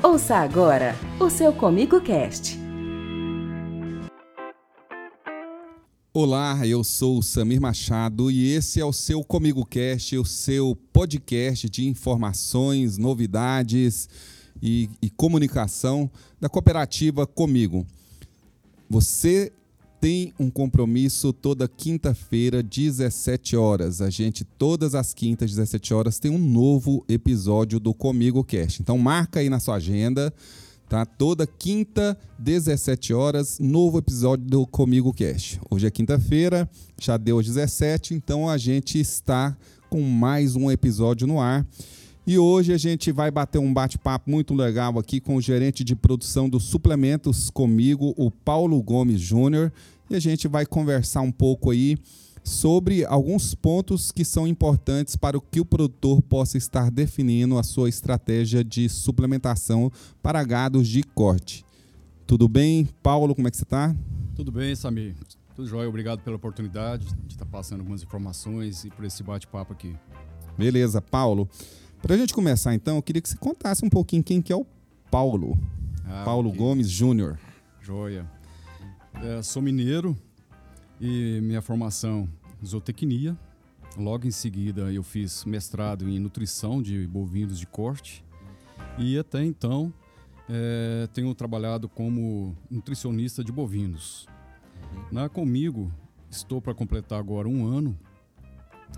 Ouça agora o seu Comigo Cast. Olá, eu sou Samir Machado e esse é o seu Comigo Cast, o seu podcast de informações, novidades e, e comunicação da cooperativa Comigo. Você tem um compromisso toda quinta-feira, 17 horas. A gente, todas as quintas, 17 horas, tem um novo episódio do Comigo Cast. Então, marca aí na sua agenda, tá? Toda quinta, 17 horas, novo episódio do Comigo Cast. Hoje é quinta-feira, já deu 17, então a gente está com mais um episódio no ar. E hoje a gente vai bater um bate-papo muito legal aqui com o gerente de produção dos suplementos comigo, o Paulo Gomes Júnior, e a gente vai conversar um pouco aí sobre alguns pontos que são importantes para o que o produtor possa estar definindo a sua estratégia de suplementação para gados de corte. Tudo bem, Paulo? Como é que você está? Tudo bem, Samir. Tudo jóia. Obrigado pela oportunidade de estar passando algumas informações e por esse bate-papo aqui. Beleza, Paulo. Para a gente começar, então, eu queria que você contasse um pouquinho quem que é o Paulo. Ah, Paulo okay. Gomes Júnior. Joia. É, sou mineiro e minha formação zootecnia. Logo em seguida eu fiz mestrado em nutrição de bovinos de corte e até então é, tenho trabalhado como nutricionista de bovinos. Na Comigo estou para completar agora um ano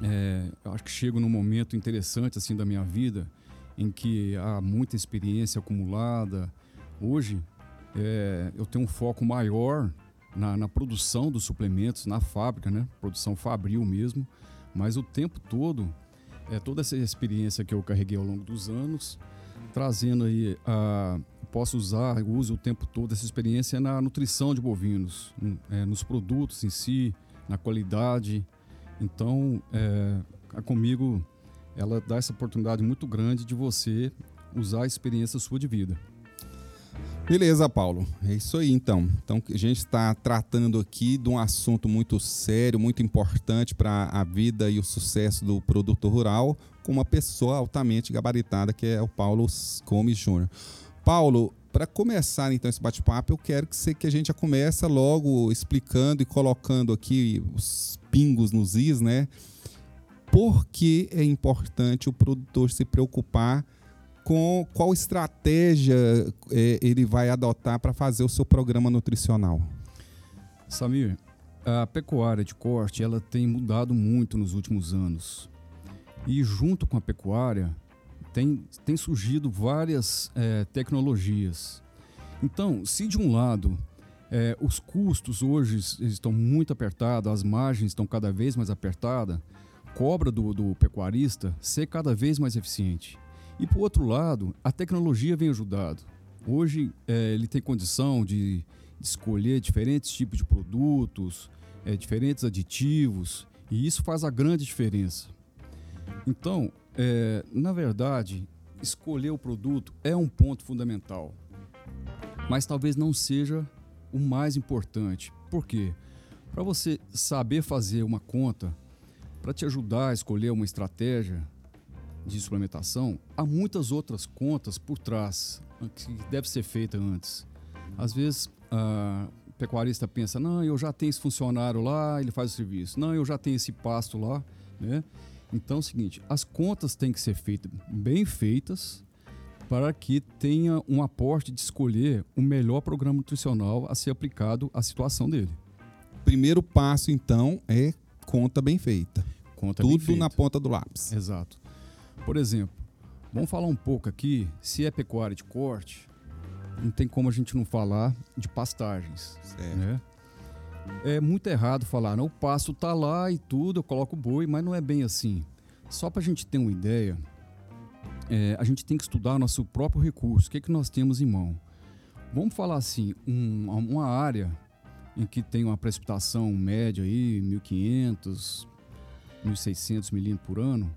é, acho que chego num momento interessante assim da minha vida em que há muita experiência acumulada. Hoje é, eu tenho um foco maior na, na, produção dos suplementos, na fábrica, né? Produção fabril mesmo. Mas o tempo todo, é toda essa experiência que eu carreguei ao longo dos anos, trazendo aí a posso usar, uso o tempo todo essa experiência na nutrição de bovinos, é, nos produtos em si, na qualidade, então, é, a Comigo, ela dá essa oportunidade muito grande de você usar a experiência sua de vida. Beleza, Paulo. É isso aí, então. Então, a gente está tratando aqui de um assunto muito sério, muito importante para a vida e o sucesso do produtor rural, com uma pessoa altamente gabaritada, que é o Paulo Gomes Júnior. Paulo, para começar então esse bate-papo, eu quero que, você, que a gente já comece logo explicando e colocando aqui os pingos nos is, né? Por que é importante o produtor se preocupar com qual estratégia é, ele vai adotar para fazer o seu programa nutricional? Samir, a pecuária de corte ela tem mudado muito nos últimos anos. E junto com a pecuária, tem, tem surgido várias é, tecnologias. Então, se de um lado é, os custos hoje estão muito apertados, as margens estão cada vez mais apertadas, cobra do, do pecuarista ser cada vez mais eficiente. E por outro lado, a tecnologia vem ajudando. Hoje é, ele tem condição de, de, escolher diferentes tipos de produtos, é, diferentes aditivos, e isso faz a grande diferença. Então, é, na verdade, escolher o produto é um ponto fundamental, mas talvez não seja o mais importante. Por quê? Para você saber fazer uma conta, para te ajudar a escolher uma estratégia de suplementação, há muitas outras contas por trás que deve ser feita antes. Às vezes, a pecuarista pensa: não, eu já tenho esse funcionário lá, ele faz o serviço. Não, eu já tenho esse pasto lá, né? Então é o seguinte, as contas têm que ser feitas bem feitas para que tenha um aporte de escolher o melhor programa nutricional a ser aplicado à situação dele. Primeiro passo, então, é conta bem feita. Conta Tudo bem feita. na ponta do lápis. Exato. Por exemplo, vamos falar um pouco aqui, se é pecuária de corte, não tem como a gente não falar de pastagens. Certo. Né? É muito errado falar, não, o pasto tá lá e tudo, eu coloco o boi, mas não é bem assim. Só para a gente ter uma ideia, é, a gente tem que estudar nosso próprio recurso, o que, é que nós temos em mão. Vamos falar assim, um, uma área em que tem uma precipitação média aí, 1.500, 1.600 milímetros por ano,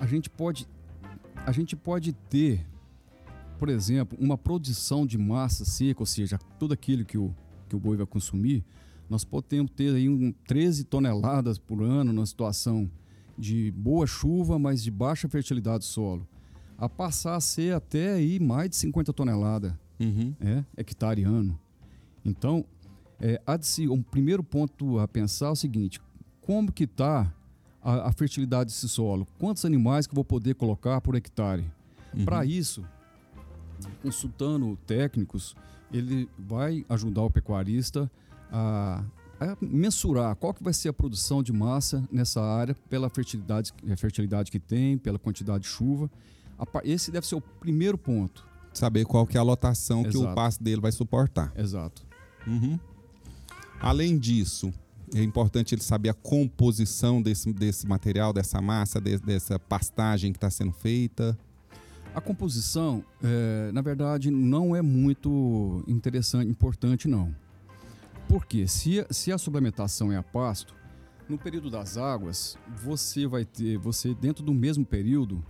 a gente pode, a gente pode ter, por exemplo, uma produção de massa seca, ou seja, tudo aquilo que o, que o boi vai consumir, nós podemos ter aí um 13 toneladas por ano numa situação de boa chuva, mas de baixa fertilidade do solo. a passar a ser até aí mais de 50 toneladas Uhum. é, hectare ano. Então, é, há de se, um primeiro ponto a pensar é o seguinte: como que está a, a fertilidade desse solo? Quantos animais que eu vou poder colocar por hectare? Uhum. Para isso, consultando técnicos, ele vai ajudar o pecuarista a, a mensurar qual que vai ser a produção de massa nessa área pela fertilidade, a fertilidade que tem, pela quantidade de chuva. Esse deve ser o primeiro ponto. Saber qual que é a lotação que o Exato. pasto dele vai suportar. Exato. Uhum. Além disso, é importante ele saber a composição desse, desse material, dessa massa, de- dessa pastagem que está sendo feita. A composição, é, na verdade, não é muito interessante, importante, não. Porque se, se a suplementação é a pasto, no período das águas, você vai ter, você dentro do mesmo período,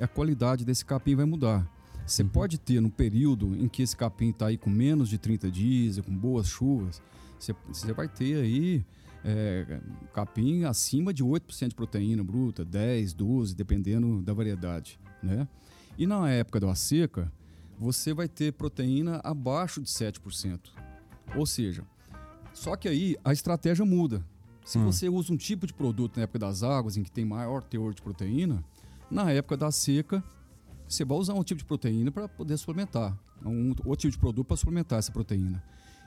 a qualidade desse capim vai mudar. Você pode ter no período em que esse capim está aí com menos de 30 dias, com boas chuvas, você, você vai ter aí é, capim acima de 8% de proteína bruta, 10, 12, dependendo da variedade, né? E na época da seca, você vai ter proteína abaixo de 7%. Ou seja, só que aí a estratégia muda. Se Hum. você usa um tipo de produto na época das águas, em que tem maior teor de proteína, na época da seca, você vai usar um tipo de proteína para poder suplementar. Um outro tipo de produto para suplementar essa proteína.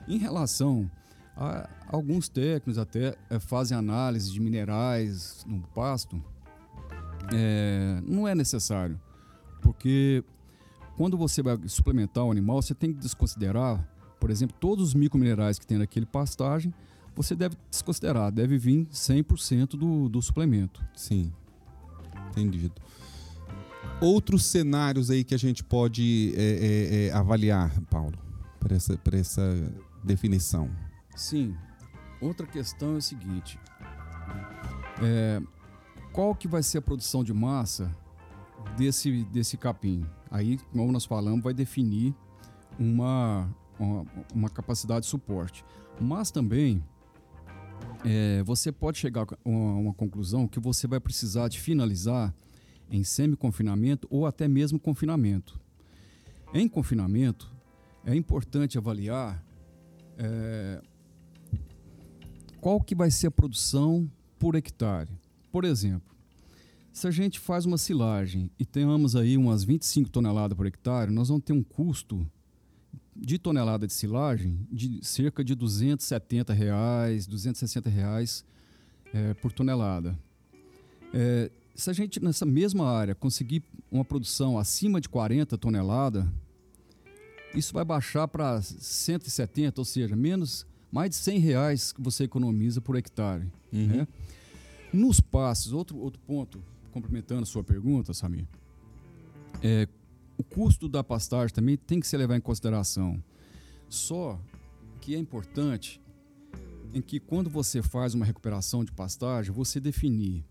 Em relação a alguns técnicos até eh, fazem análise de minerais no pasto, é, não é necessário. Porque quando você vai suplementar o animal, você tem que desconsiderar, por exemplo, todos os microminerais que tem naquele pastagem, você deve desconsiderar, deve vir 100% do, do suplemento. Sim. Entendido. Outros cenários aí que a gente pode é, é, é, avaliar, Paulo, para essa, essa definição. Sim. Outra questão é o seguinte: é, qual que vai ser a produção de massa desse, desse capim? Aí, como nós falamos, vai definir uma, uma, capacidade de suporte. Mas também é, você pode chegar a uma, uma conclusão que você vai precisar de finalizar em semi-confinamento ou até mesmo confinamento. Em confinamento, é importante avaliar é, qual que vai ser a produção por hectare. Por exemplo, se a gente faz uma silagem e tenhamos aí umas 25 toneladas por hectare, nós vamos ter um custo de tonelada de silagem de cerca de 270 reais, 260 reais é, por tonelada. É, se a gente nessa mesma área conseguir uma produção acima de 40 toneladas, isso vai baixar para 170, ou seja, menos mais de 100 reais que você economiza por hectare. Uhum. Né? Nos passes, outro, outro ponto, complementando a sua pergunta, Samir, é, o custo da pastagem também tem que ser levado em consideração. Só que é importante em que quando você faz uma recuperação de pastagem, você definir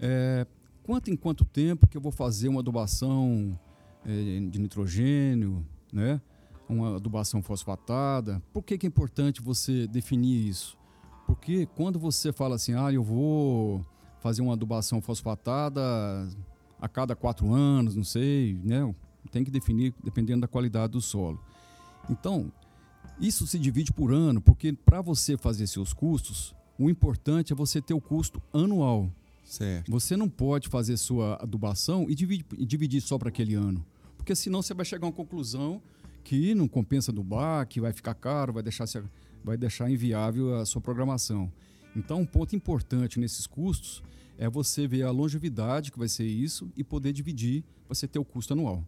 é, quanto em quanto tempo que eu vou fazer uma adubação é, de nitrogênio, né? uma adubação fosfatada. Por que, que é importante você definir isso? Porque quando você fala assim, ah, eu vou fazer uma adubação fosfatada a cada quatro anos, não sei, né? Tem que definir dependendo da qualidade do solo. Então, isso se divide por ano, porque para você fazer seus custos, o importante é você ter o custo anual. Certo. Você não pode fazer sua adubação e dividir, e dividir só para aquele ano. Porque senão você vai chegar a uma conclusão que não compensa adubar, que vai ficar caro, vai deixar, vai deixar inviável a sua programação. Então, um ponto importante nesses custos é você ver a longevidade que vai ser isso e poder dividir para você ter o custo anual.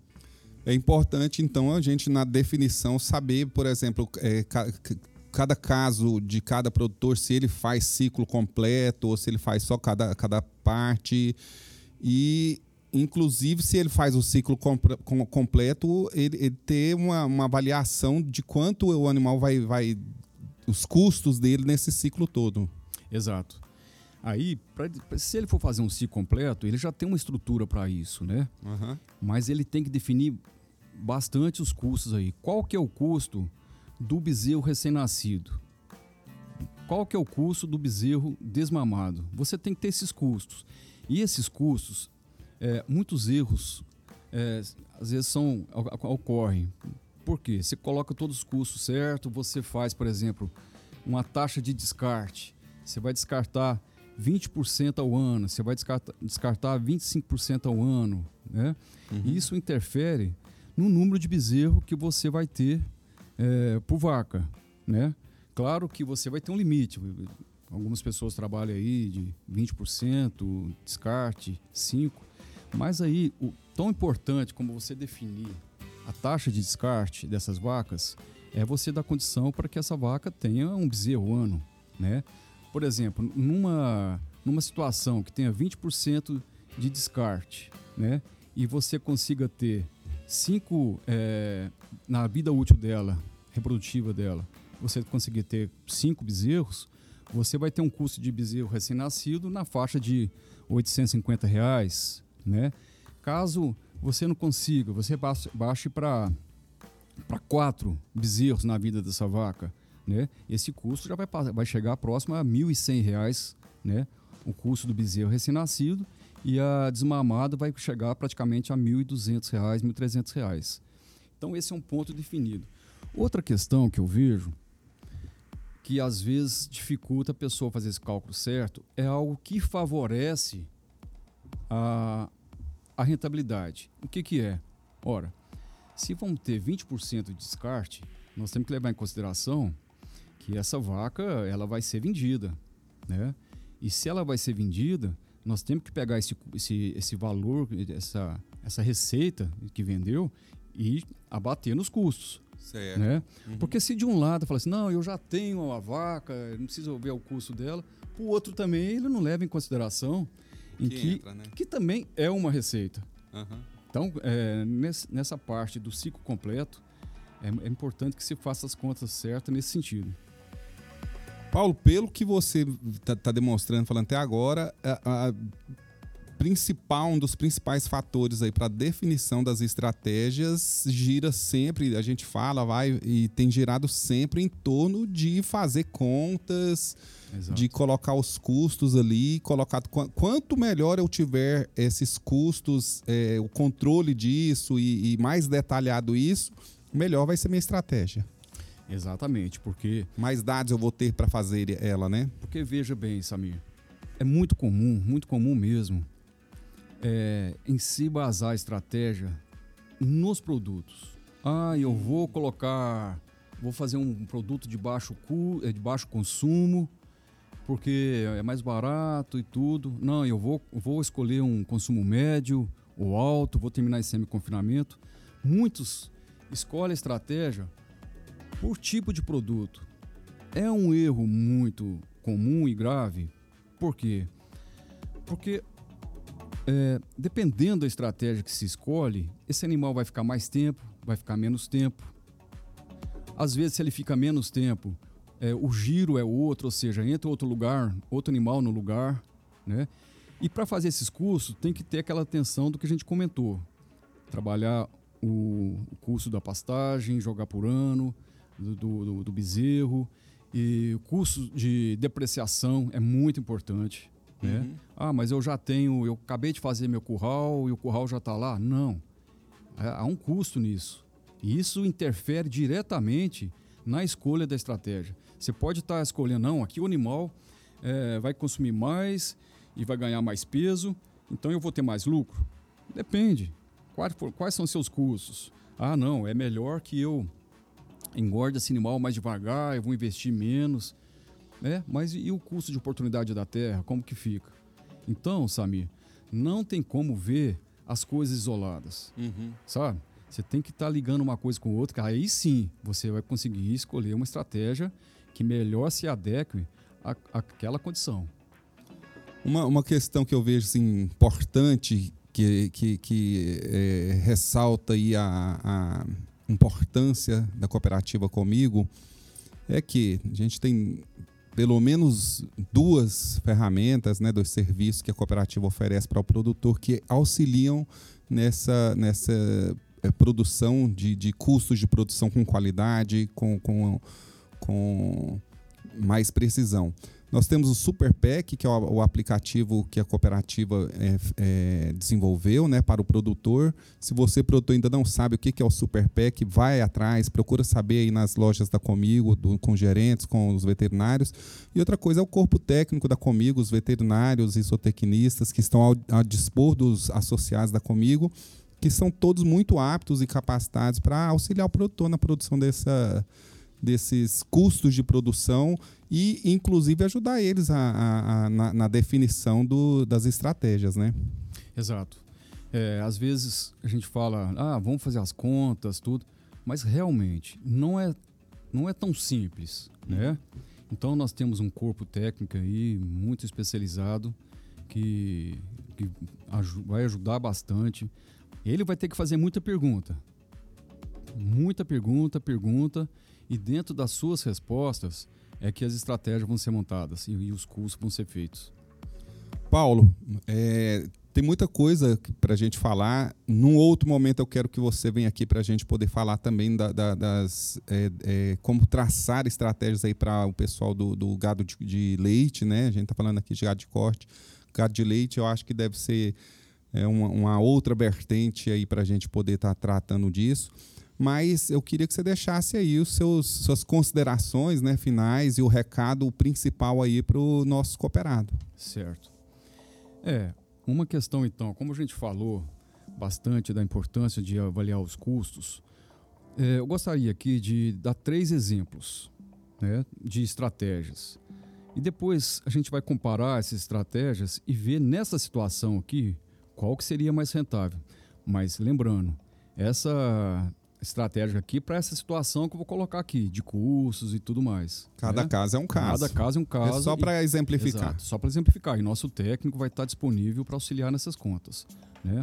É importante, então, a gente, na definição, saber, por exemplo, é, ca- ca- cada caso de cada produtor, se ele faz ciclo completo ou se ele faz só cada, cada parte. E, inclusive, se ele faz o ciclo compre- com- completo, ele, ele ter uma, uma avaliação de quanto o animal vai, vai. os custos dele nesse ciclo todo. Exato. Aí, pra, se ele for fazer um ciclo completo, ele já tem uma estrutura para isso, né? Mas ele tem que definir bastante os custos aí. Qual que é o custo do bezerro recém-nascido? Qual que é o custo do bezerro desmamado? Você tem que ter esses custos. E esses custos, é, muitos erros é, às vezes são ocorrem. Por quê? Você coloca todos os custos certo, você faz, por exemplo, uma taxa de descarte. Você vai descartar 20% ao ano, você vai descartar, descartar 25% ao ano. Né? Uhum. Isso interfere no número de bezerro que você vai ter é, por vaca. Né? Claro que você vai ter um limite. Algumas pessoas trabalham aí de 20%, descarte, 5%. Mas aí, o tão importante como você definir a taxa de descarte dessas vacas é você dar condição para que essa vaca tenha um bezerro ano, né? Por exemplo, numa, numa situação que tenha 20% de descarte, né? E você consiga ter cinco é, na vida útil dela, reprodutiva dela, você conseguir ter cinco bezerros, você vai ter um custo de bezerro recém-nascido na faixa de 850 reais, né? Caso você não consiga, você baixe para quatro bezerros na vida dessa vaca, né? Esse custo já vai, vai chegar próximo a R$ 1.100, né? O custo do bezerro recém-nascido e a desmamada vai chegar praticamente a R$ 1.200, R$ 1.300. Então esse é um ponto definido. Outra questão que eu vejo que às vezes dificulta a pessoa fazer esse cálculo certo é algo que favorece a, a rentabilidade. O que, que é? Ora, se vamos ter 20% de descarte, nós temos que levar em consideração que essa vaca ela vai ser vendida. Né? E se ela vai ser vendida, nós temos que pegar esse, esse, esse valor, essa, essa receita que vendeu e abater nos custos. Certo. Né? Uhum. Porque se de um lado fala assim, não, eu já tenho uma vaca, não preciso ver o custo dela, o outro também ele não leva em consideração em que, que, entra, né? que também é uma receita. Uhum. Então, é, nessa parte do ciclo completo, é, é importante que se faça as contas certas nesse sentido. Paulo, pelo que você está tá demonstrando, falando até agora, a, a principal, um dos principais fatores aí para definição das estratégias gira sempre, a gente fala, vai e tem girado sempre em torno de fazer contas, Exato. de colocar os custos ali, colocar quanto melhor eu tiver esses custos, é, o controle disso e, e mais detalhado isso, melhor vai ser minha estratégia. Exatamente, porque mais dados eu vou ter para fazer ela, né? Porque veja bem, Samir, é muito comum, muito comum mesmo é, em si basar a estratégia nos produtos. Ah, eu vou colocar, vou fazer um produto de baixo, cu, é, de baixo consumo, porque é mais barato e tudo. Não, eu vou, vou escolher um consumo médio ou alto, vou terminar esse semi-confinamento. Muitos escolhem a estratégia por tipo de produto. É um erro muito comum e grave. Por quê? Porque é, dependendo da estratégia que se escolhe, esse animal vai ficar mais tempo, vai ficar menos tempo. Às vezes, se ele fica menos tempo, é, o giro é outro, ou seja, entra outro lugar, outro animal no lugar, né? E para fazer esses cursos, tem que ter aquela atenção do que a gente comentou. Trabalhar o, o custo da pastagem, jogar por ano, do, do, do bezerro. E o custo de depreciação é muito importante. Né? Uhum. Ah, mas eu já tenho, eu acabei de fazer meu curral e o curral já está lá. Não. É, há um custo nisso. E isso interfere diretamente na escolha da estratégia. Você pode estar tá escolhendo, não, aqui o animal é, vai consumir mais e vai ganhar mais peso, então eu vou ter mais lucro. Depende. Quais, quais são seus custos? Ah, não, é melhor que eu engorde esse animal mais devagar, eu vou investir menos. Né? Mas e o custo de oportunidade da terra, como que fica? Então, Samir, não tem como ver as coisas isoladas, uhum. sabe? Você tem que estar tá ligando uma coisa com outra, que aí sim você vai conseguir escolher uma estratégia que melhor se adeque à, àquela condição. Uma, uma questão que eu vejo assim, importante, que, que, que é, ressalta aí a, a importância da cooperativa comigo, é que a gente tem pelo menos duas ferramentas, né, dois serviços que a cooperativa oferece para o produtor que auxiliam nessa, nessa é, produção de, de custos de produção com qualidade, com, com, com mais precisão. Nós temos o Super Pack, que é o, aplicativo que a cooperativa é, é, desenvolveu né, para o produtor. Se você, produtor, ainda não sabe o que, é o Super Pack, vai atrás, procura saber aí nas lojas da Comigo, do, com gerentes, com os veterinários. E outra coisa é o corpo técnico da Comigo, os veterinários e zootecnistas que estão ao, ao dispor dos associados da Comigo, que são todos muito aptos e capacitados para auxiliar o produtor na produção dessa desses custos de produção e, inclusive, ajudar eles a, a, a na, na, definição do, das estratégias, né? Exato. É, às vezes a gente fala, ah, vamos fazer as contas, tudo, mas realmente não é, não é tão simples, né? Então nós temos um corpo técnico aí muito especializado que, que vai ajudar bastante. Ele vai ter que fazer muita pergunta, muita pergunta, pergunta e dentro das suas respostas é que as estratégias vão ser montadas e, os cursos vão ser feitos. Paulo, é, tem muita coisa para a gente falar. Num outro momento eu quero que você venha aqui para a gente poder falar também da, da, das é, é, como traçar estratégias aí para o pessoal do, do gado de, de, leite, né? A gente está falando aqui de gado de corte, gado de leite. Eu acho que deve ser é, uma, uma outra vertente aí para a gente poder estar tá tratando disso mas eu queria que você deixasse aí os seus suas considerações né, finais e o recado principal aí para o nosso cooperado. Certo. É, uma questão então, como a gente falou bastante da importância de avaliar os custos, é, eu gostaria aqui de dar três exemplos né, de estratégias. E depois a gente vai comparar essas estratégias e ver nessa situação aqui qual que seria mais rentável. Mas lembrando, essa estratégica aqui para essa situação que eu vou colocar aqui, de cursos e tudo mais. Cada né? caso é um caso. Cada caso é um caso. É só para exemplificar. Exato, só para exemplificar. E nosso técnico vai estar disponível para auxiliar nessas contas. Né?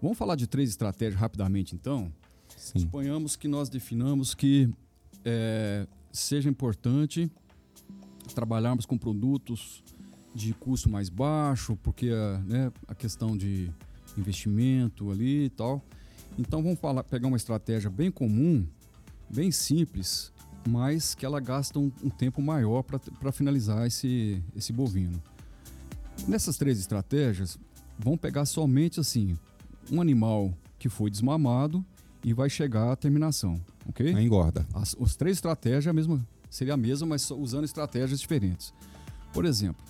Vamos falar de três estratégias rapidamente, então? Sim. Suponhamos que nós definamos que é, seja importante trabalharmos com produtos de custo mais baixo, porque né, a questão de investimento ali e tal. Então vamos falar, pegar uma estratégia bem comum, bem simples, mas que ela gasta um, um tempo maior para finalizar esse, esse bovino. Nessas três estratégias, vamos pegar somente assim um animal que foi desmamado e vai chegar à terminação, ok? A engorda. As, as três estratégias a mesma, seria a mesma, mas usando estratégias diferentes. Por exemplo,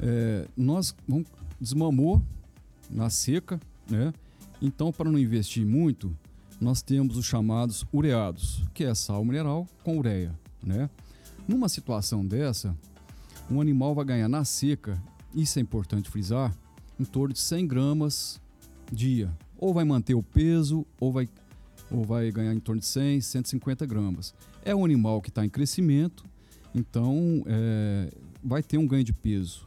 é, nós vamos, desmamou na seca, né? Então, para não investir muito, nós temos os chamados ureados, que é sal mineral com ureia. Né? Numa situação dessa, um animal vai ganhar na seca, isso é importante frisar, em torno de 100 gramas dia. Ou vai manter o peso, ou vai, ou vai ganhar em torno de 100, 150 gramas. É um animal que está em crescimento, então é, vai ter um ganho de peso.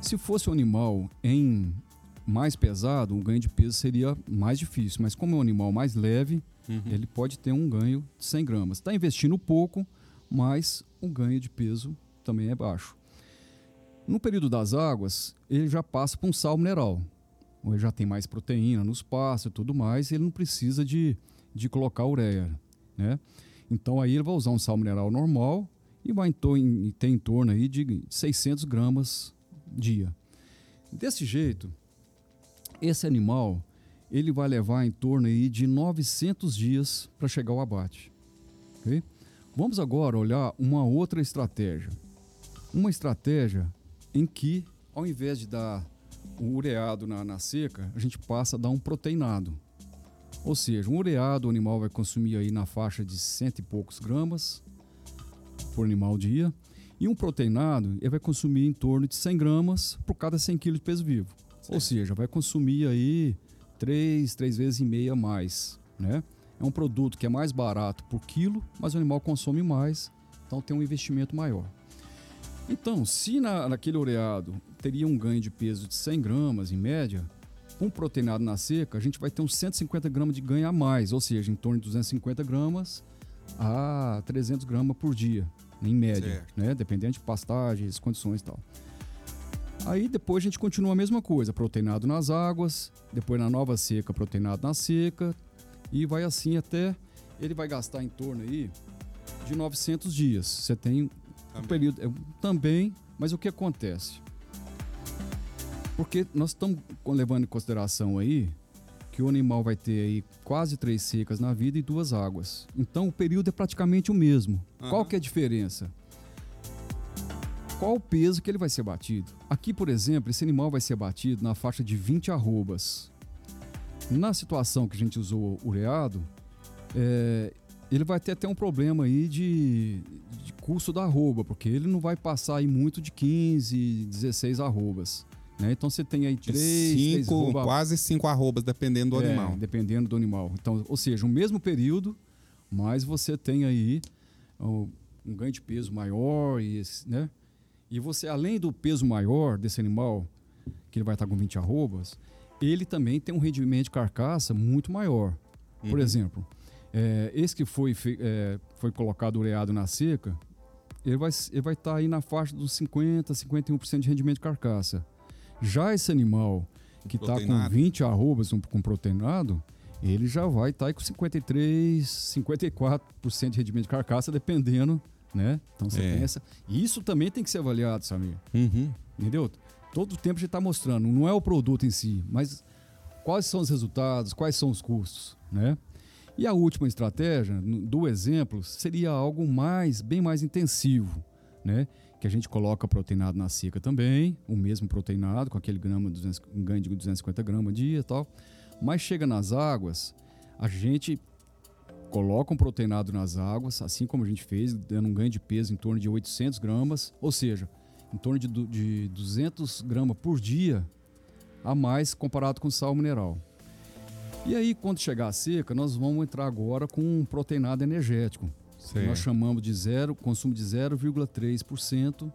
Se fosse um animal em mais pesado, o ganho de peso seria mais difícil. Mas como é um animal mais leve, uhum. ele pode ter um ganho de 100 gramas. Está investindo pouco, mas o ganho de peso também é baixo. No período das águas, ele já passa para um sal mineral. Ele já tem mais proteína nos pastos e tudo mais, ele não precisa de, de colocar ureia. Né? Então aí ele vai usar um sal mineral normal e vai em, ter em torno aí de 600 gramas dia. Desse jeito, esse animal ele vai levar em torno aí de 900 dias para chegar ao abate. Okay? Vamos agora olhar uma outra estratégia. Uma estratégia em que, ao invés de dar o ureado na, na seca, a gente passa a dar um proteinado. Ou seja, um ureado o animal vai consumir aí na faixa de cento e poucos gramas por animal dia. E um proteinado ele vai consumir em torno de 100 gramas por cada 100 kg de peso vivo. Ou seja, vai consumir aí três, três vezes e meia mais, né? É um produto que é mais barato por quilo, mas o animal consome mais, então tem um investimento maior. Então, se na, naquele ureado teria um ganho de peso de 100 gramas em média, com proteinado na seca, a gente vai ter uns 150 gramas de ganho a mais, ou seja, em torno de 250 gramas a 300 gramas por dia, em média, certo. né? Dependendo de pastagens, condições e tal. Aí depois a gente continua a mesma coisa, proteinado nas águas, depois na nova seca, proteinado na seca, e vai assim até ele vai gastar em torno aí de 900 dias. Você tem O período é, também, mas o que acontece? Porque nós estamos levando em consideração aí que o animal vai ter aí quase três secas na vida e duas águas. Então o período é praticamente o mesmo. Aham. Qual que é a diferença? Qual o peso que ele vai ser batido? Aqui, por exemplo, esse animal vai ser batido na faixa de 20 arrobas. Na situação que a gente usou ureado, é, ele vai ter até um problema aí de, de custo da arroba, porque ele não vai passar aí muito de 15, 16 arrobas. Né? Então você tem aí 3, três cinco, arroba- quase cinco arrobas, dependendo do é, animal. Dependendo do animal. Então, ou seja, o mesmo período, mas você tem aí ó, um ganho de peso maior e, né? E você, além do peso maior desse animal, que ele vai estar com 20 arrobas, ele também tem um rendimento de carcaça muito maior. Por Uhum. exemplo, é, esse que foi, é, foi colocado ureado na seca, ele vai ele vai estar aí na faixa dos 50, 51% de rendimento de carcaça. Já esse animal que está com Proteinado. 20 arrobas um- com proteinado, ele já vai estar aí com 53, 54% de rendimento de carcaça, dependendo, né? Então você É. tem essa. E isso também tem que ser avaliado, Samir. Uhum. Entendeu? Todo o tempo a gente está mostrando, não é o produto em si, mas quais são os resultados, quais são os custos, né? E a última estratégia, do exemplo, seria algo mais, bem mais intensivo, né? Que a gente coloca proteinado na seca também, o mesmo proteinado, com aquele grama, 200, um ganho de 250 gramas dia e tal. Mas chega nas águas, a gente coloca um proteinado nas águas, assim como a gente fez, dando um ganho de peso em torno de 800 gramas, ou seja, em torno de, de 200 gramas por dia a mais comparado com sal mineral. E aí, quando chegar a seca, nós vamos entrar agora com um proteinado energético. Nós chamamos de zero, consumo de 0,3%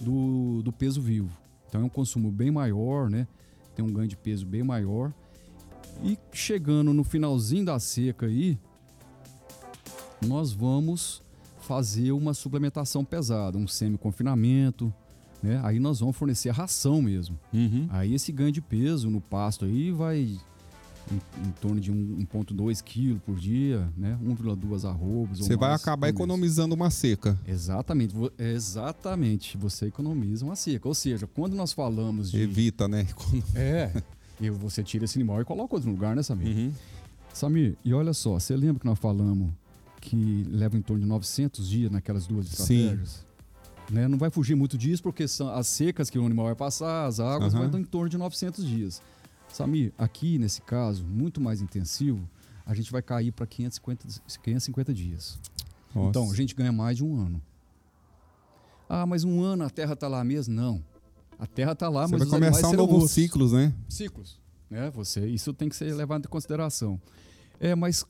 do, do peso vivo. Então é um consumo bem maior, né? Tem um ganho de peso bem maior. E chegando no finalzinho da seca aí, nós vamos fazer uma suplementação pesada, um semi-confinamento, né? Aí nós vamos fornecer ração mesmo. Uhum. Aí esse ganho de peso no pasto aí vai em, em torno de um- 1,2 kg por dia, né? 1,2 arrobas. Você vai acabar economizando uma seca. Exatamente, exatamente. Você economiza uma seca. Ou seja, quando nós falamos de. Evita, né? É. E você tira esse animal e coloca outro lugar, né, Samir? Uhum. Samir, e olha só, você lembra que nós falamos que leva em torno de 900 dias naquelas duas Sim. estratégias? Né? Não vai fugir muito disso, porque são as secas que o animal vai passar, as águas, Aham. vai dar em torno de 900 dias. Samir, aqui nesse caso, muito mais intensivo, a gente vai cair para 550, 550 dias. Nossa. Então, a gente ganha mais de um ano. Ah, mas um ano a Terra está lá mesmo? Não. A Terra está lá, Você mas vai os começar um novo outros ciclo, né? ciclos, né? Você, isso tem que ser levado em consideração. É, mas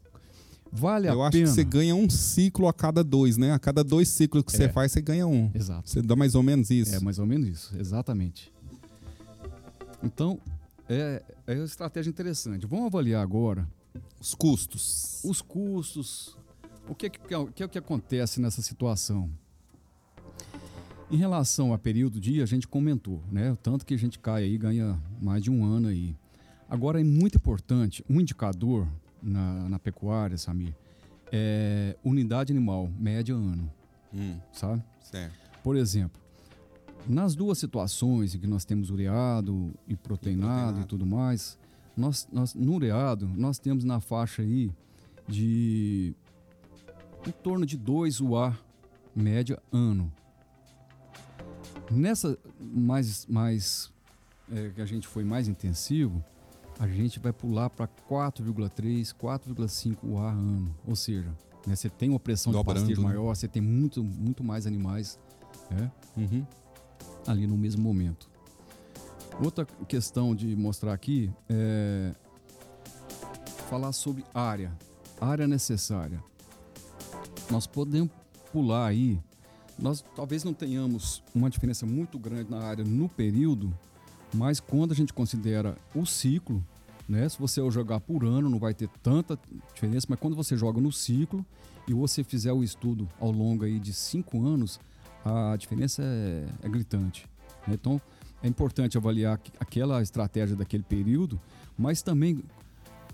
vale Eu a acho pena. que você ganha um ciclo a cada dois, né? A cada dois ciclos que É. você faz, você ganha um. Exato. Você dá mais ou menos isso. É mais ou menos isso, exatamente. Então, é, é uma estratégia interessante. Vamos avaliar agora Os custos. os custos. O que, que, o que, é que acontece nessa situação? Em relação a período de dia, a gente comentou, né? O tanto que a gente cai aí, ganha mais de um ano aí. Agora é muito importante, um indicador na, na pecuária, Samir, é unidade animal, média ano, Hum, sabe? certo. Por exemplo, nas duas situações em que nós temos ureado e proteinado e, proteinado. tudo mais, nós, nós, no ureado nós temos na faixa aí de em torno de 2 UA média ano. Nessa mais, mais é, que a gente foi mais intensivo, a gente vai pular para 4,3, 4,5 UA ano. Ou seja, né, você tem uma pressão Dobrando, de pastejo né? maior, você tem muito, muito mais animais né, Uhum. ali no mesmo momento. Outra questão de mostrar aqui é falar sobre área, área necessária. Nós podemos pular aí, nós talvez não tenhamos uma diferença muito grande na área no período, mas quando a gente considera o ciclo, né? Se você jogar por ano, não vai ter tanta diferença, mas quando você joga no ciclo e você fizer o estudo ao longo aí de cinco anos, a diferença é, é gritante. né? Então, é importante avaliar aqu- aquela estratégia daquele período, mas também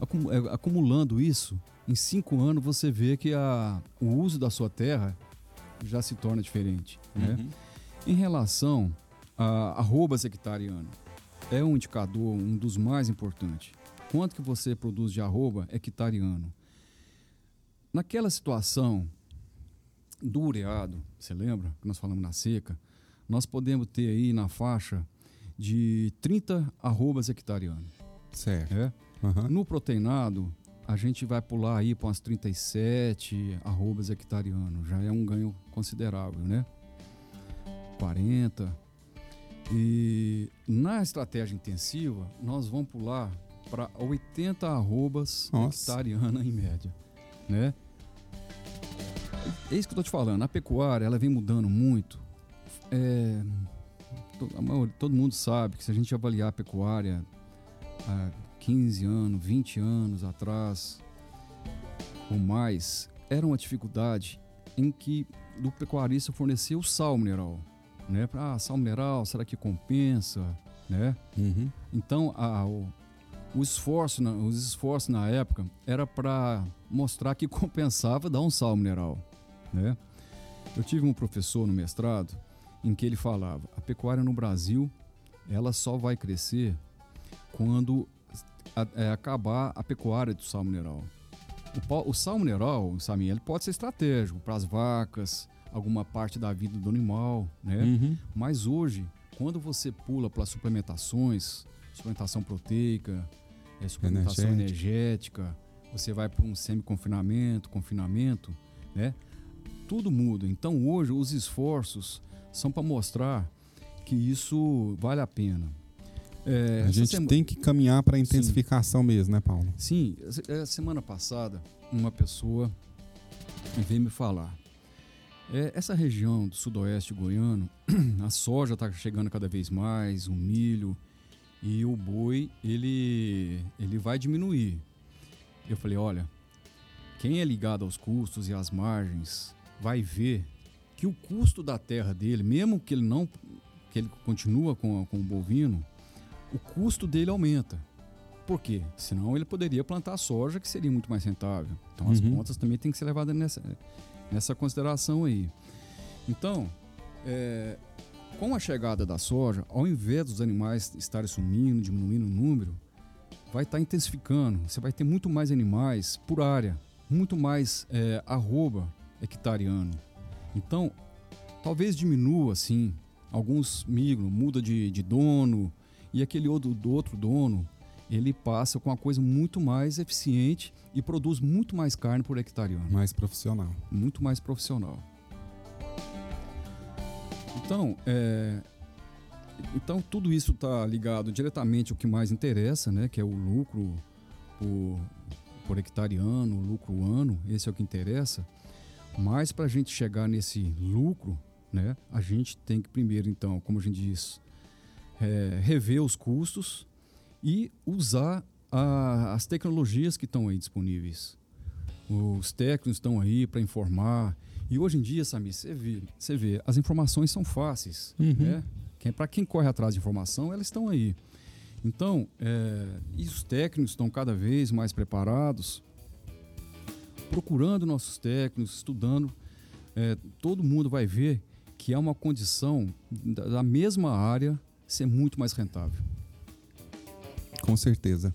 é, acumulando isso, em cinco anos você vê que a, o uso da sua terra já se torna diferente. Né? Uhum. Em relação a arrobas hectariano, é um indicador, um dos mais importantes. Quanto que você produz de arroba hectariano? Naquela situação do ureado, você lembra que nós falamos na seca, nós podemos ter aí na faixa de 30 arrobas hectariano. Certo. É? Uhum. No proteinado, a gente vai pular aí para umas 37 arrobas hectariano. Já é um ganho considerável, né? 40. E na estratégia intensiva, nós vamos pular para 80 arrobas Nossa. hectariana em média, né? É isso que eu tô te falando. A pecuária, ela vem mudando muito. É, todo mundo sabe que se a gente avaliar a pecuária há 15 anos, 20 anos atrás ou mais, era uma dificuldade em que do pecuarista fornecer o sal mineral, né? Ah, sal mineral, será que compensa, né? Uhum. Então, a- o, o esforço, na- os esforços na época era para mostrar que compensava dar um sal mineral, né? Eu tive um professor no mestrado em que ele falava: a pecuária no Brasil ela só vai crescer quando a- é, acabar a pecuária do sal mineral. O, o sal mineral, Samir, ele pode ser estratégico para as vacas, alguma parte da vida do animal, né? Uhum. Mas hoje, quando você pula para suplementações, suplementação proteica, eh, suplementação energética, você vai para um semi-confinamento, confinamento, né? Tudo muda. Então hoje os esforços são para mostrar que isso vale a pena. Eh, A gente sema- tem que caminhar para intensificação mesmo, né, Paulo? Sim, eh, semana passada uma pessoa veio me falar. É, essa região do sudoeste goiano, a soja está chegando cada vez mais, o milho e o boi ele ele vai diminuir. Eu falei, olha, quem é ligado aos custos e às margens vai ver que o custo da terra dele, mesmo que ele não que ele continua com, com o bovino, o custo dele aumenta. Por quê? Senão ele poderia plantar soja, que seria muito mais rentável. Então as Uhum. contas também têm que ser levadas nessa, nessa consideração aí. Então, é, com a chegada da soja, ao invés dos animais estarem sumindo, diminuindo o número, vai estar intensificando. Você vai ter muito mais animais por área, muito mais é, arroba hectariano. Então, talvez diminua, assim, alguns migram, muda de, de dono, e aquele outro, do outro dono, ele passa com uma coisa muito mais eficiente e produz muito mais carne por hectariano Mais profissional. muito mais profissional. Então, é, então tudo isso está ligado diretamente ao que mais interessa, né? Que é o lucro por, por hectariano, o lucro ano, esse é o que interessa. Mas para a gente chegar nesse lucro, né? A gente tem que primeiro, então, como a gente diz, é, rever os custos e usar a- as tecnologias que estão aí disponíveis. Os técnicos estão aí para informar. E hoje em dia, Samir, você vê, você vê, as informações são fáceis. Uhum. Né? Quem, para quem corre atrás de informação, elas estão aí. Então, é, e os técnicos estão cada vez mais preparados, procurando nossos técnicos, estudando. É, todo mundo vai ver que é uma condição da, da mesma área ser muito mais rentável. Com certeza.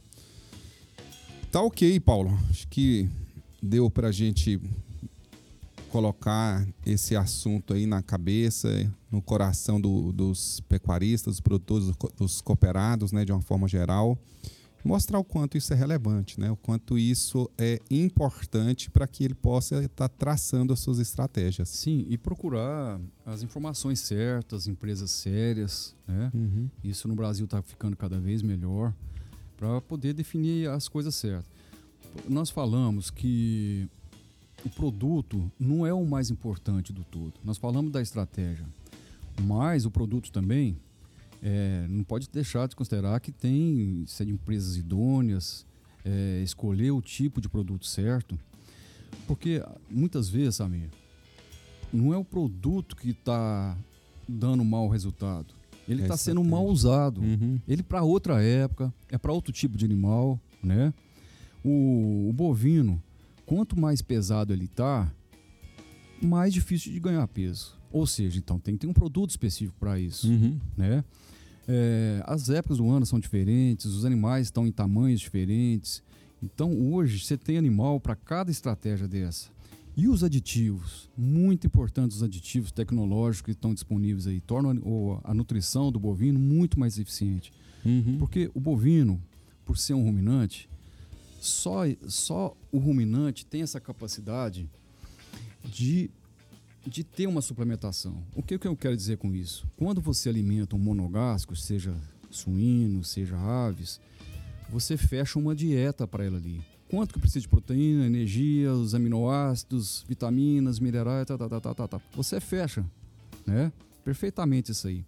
Tá ok, Paulo. Acho que deu pra gente colocar esse assunto aí na cabeça, no coração do- dos pecuaristas, dos produtores, dos co- dos cooperados, né, de uma forma geral. Mostrar o quanto isso é relevante, né? O quanto isso é importante para que ele possa estar traçando as suas estratégias. Sim, e procurar as informações certas, empresas sérias, né? Uhum. Isso no Brasil está ficando cada vez melhor para poder definir as coisas certas. Nós falamos que o produto não é o mais importante do todo. Nós falamos da estratégia, mas o produto também é, não pode deixar de considerar que tem ser de empresas idôneas, é, escolher o tipo de produto certo, porque muitas vezes, Samir, não é o produto que está dando mau resultado. Ele É está sendo estratégia. mal usado. Uhum. Ele para outra época, é para outro tipo de animal, né? O, o bovino, quanto mais pesado ele tá, mais difícil de ganhar peso. Ou seja, então tem que ter um produto específico para isso, Uhum. né? É, as épocas do ano são diferentes, os animais estão em tamanhos diferentes. Então hoje você tem animal para cada estratégia dessa. E os aditivos, muito importantes os aditivos tecnológicos que estão disponíveis aí, tornam a nutrição do bovino muito mais eficiente. Uhum. Porque o bovino, por ser um ruminante, só, só o ruminante tem essa capacidade de, de ter uma suplementação. O que, que eu quero dizer com isso? Quando você alimenta um monogástrico, seja suíno, seja aves, você fecha uma dieta para ela ali. Quanto que precisa de proteína, energia, os aminoácidos, vitaminas, minerais, tá, tá, tá, tá, tá, tá. Você fecha, né? Perfeitamente isso aí.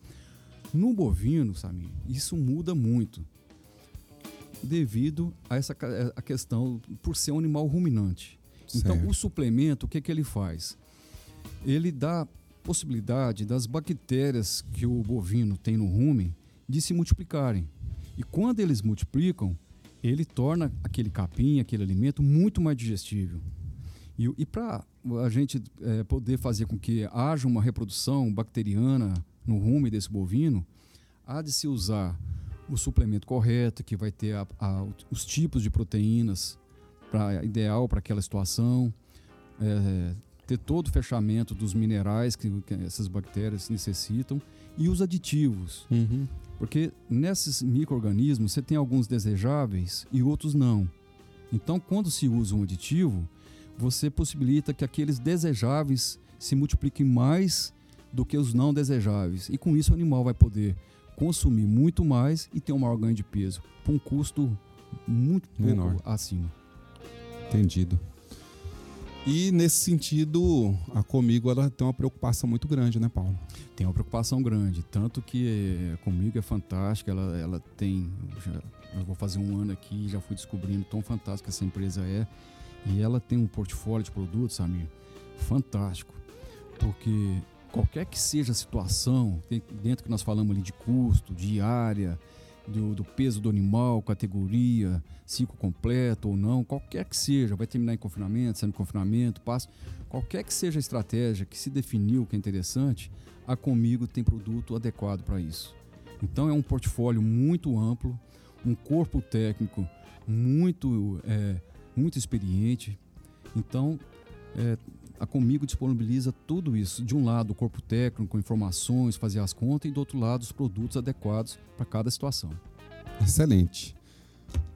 No bovino, Samir, isso muda muito devido a essa ca- a questão por ser um animal ruminante. Então, Certo. o suplemento, o que, que ele faz? Ele dá possibilidade das bactérias que o bovino tem no rumen de se multiplicarem. E quando eles multiplicam, ele torna aquele capim, aquele alimento muito mais digestível. E, e para a gente eh, poder fazer com que haja uma reprodução bacteriana no rumen desse bovino, há de se usar o suplemento correto, que vai ter a- a- os tipos de proteínas pra, ideal para aquela situação, eh, ter todo o fechamento dos minerais que, que essas bactérias necessitam e os aditivos. Uhum. Porque nesses micro-organismos você tem alguns desejáveis e outros não. Então, quando se usa um aditivo, você possibilita que aqueles desejáveis se multipliquem mais do que os não desejáveis. E com isso o animal vai poder consumir muito mais e ter um maior ganho de peso, por um custo muito Menor. acima. Entendido. E nesse sentido, a Comigo ela tem uma preocupação muito grande, né, Paulo? Tem uma preocupação grande, tanto que eh, comigo é fantástica, ela, ela tem, já, eu vou fazer um ano aqui, já fui descobrindo tão fantástica essa empresa é, e ela tem um portfólio de produtos, Samir, fantástico, porque qualquer que seja a situação, dentro que nós falamos ali de custo, de área, do, do peso do animal, categoria, ciclo completo ou não, qualquer que seja, vai terminar em confinamento, semi-confinamento, passo, qualquer que seja a estratégia que se definiu que é interessante, a Comigo tem produto adequado para isso. Então é um portfólio muito amplo, um corpo técnico muito, é, muito experiente. Então é, a Comigo disponibiliza tudo isso. De um lado, o corpo técnico, informações, fazer as contas, e do outro lado, os produtos adequados para cada situação. Excelente.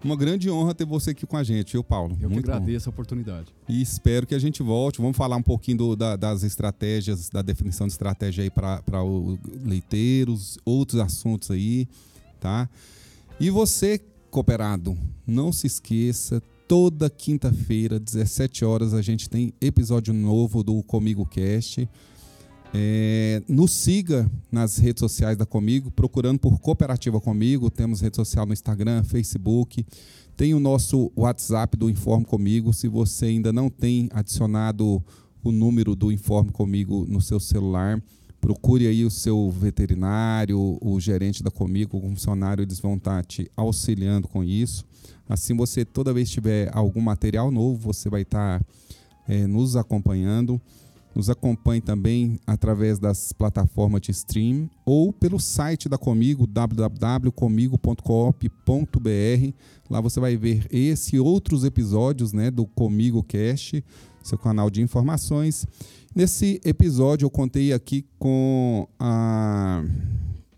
Uma grande honra ter você aqui com a gente, viu, Paulo? Eu muito que bom. agradeço a oportunidade. E espero que a gente volte. Vamos falar um pouquinho do- da- das estratégias, da definição de estratégia aí para os leiteiros, outros assuntos aí, tá? E você, cooperado, não se esqueça, toda quinta-feira, 17 horas, a gente tem episódio novo do Comigo Cast. É, nos siga nas redes sociais da Comigo, procurando por Cooperativa Comigo. Temos rede social no Instagram, Facebook. Tem o nosso WhatsApp do Informe Comigo. Se você ainda não tem adicionado o número do Informe Comigo no seu celular, procure aí o seu veterinário, o gerente da Comigo, o funcionário, eles vão estar te auxiliando com isso. Assim, você, toda vez que tiver algum material novo, você vai estar eh, nos acompanhando. Nos acompanhe também através das plataformas de stream ou pelo site da Comigo, www.comigo.coop.br. Lá você vai ver esse e outros episódios né, do Comigo Cast, seu canal de informações. Nesse episódio eu contei aqui com a-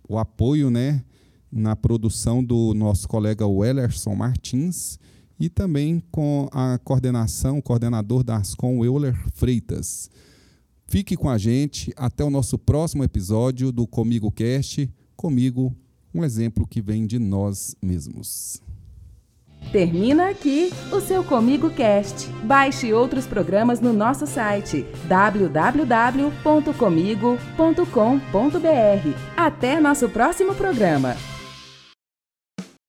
o apoio né, na produção do nosso colega Wellerson Martins e também com a coordenação, o coordenador da Ascom Euler Freitas. Fique com a gente até o nosso próximo episódio do Comigo Cast. Comigo, um exemplo que vem de nós mesmos. Termina aqui o seu Comigo Cast. Baixe outros programas no nosso site www.comigo.com.br. Até nosso próximo programa.